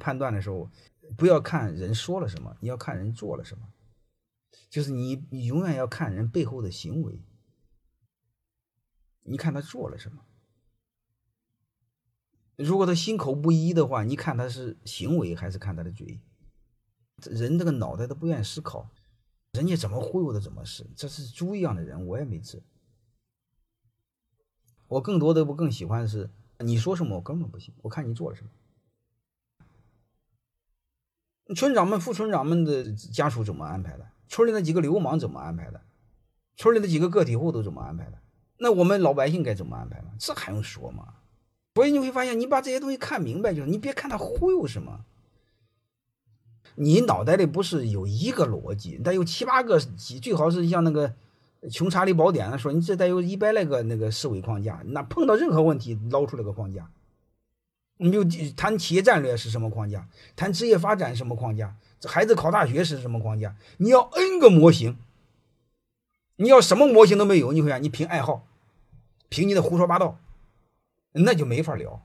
判断的时候，不要看人说了什么，你要看人做了什么。就是你，你永远要看人背后的行为。你看他做了什么？如果他心口不一的话，你看他是行为还是看他的嘴？人这个脑袋都不愿意思考，人家怎么忽悠的怎么是，这是猪一样的人，我也没治。我更多的我更喜欢是你说什么我根本不信，我看你做了什么。村长们、副村长们的家属怎么安排的？村里那几个流氓怎么安排的？村里的几个个体户都怎么安排的？那我们老百姓该怎么安排呢？这还用说吗？所以你会发现，你把这些东西看明白就是，你别看他忽悠什么。你脑袋里不是有一个逻辑，得有七八个，最好是像那个《穷查理宝典》说，你这得有一百来个那个思维框架，那碰到任何问题捞出来个框架。你就谈企业战略是什么框架？谈职业发展什么框架？孩子考大学是什么框架？你要 N 个模型，你要什么模型都没有，你会想？你凭爱好，凭你的胡说八道，那就没法聊。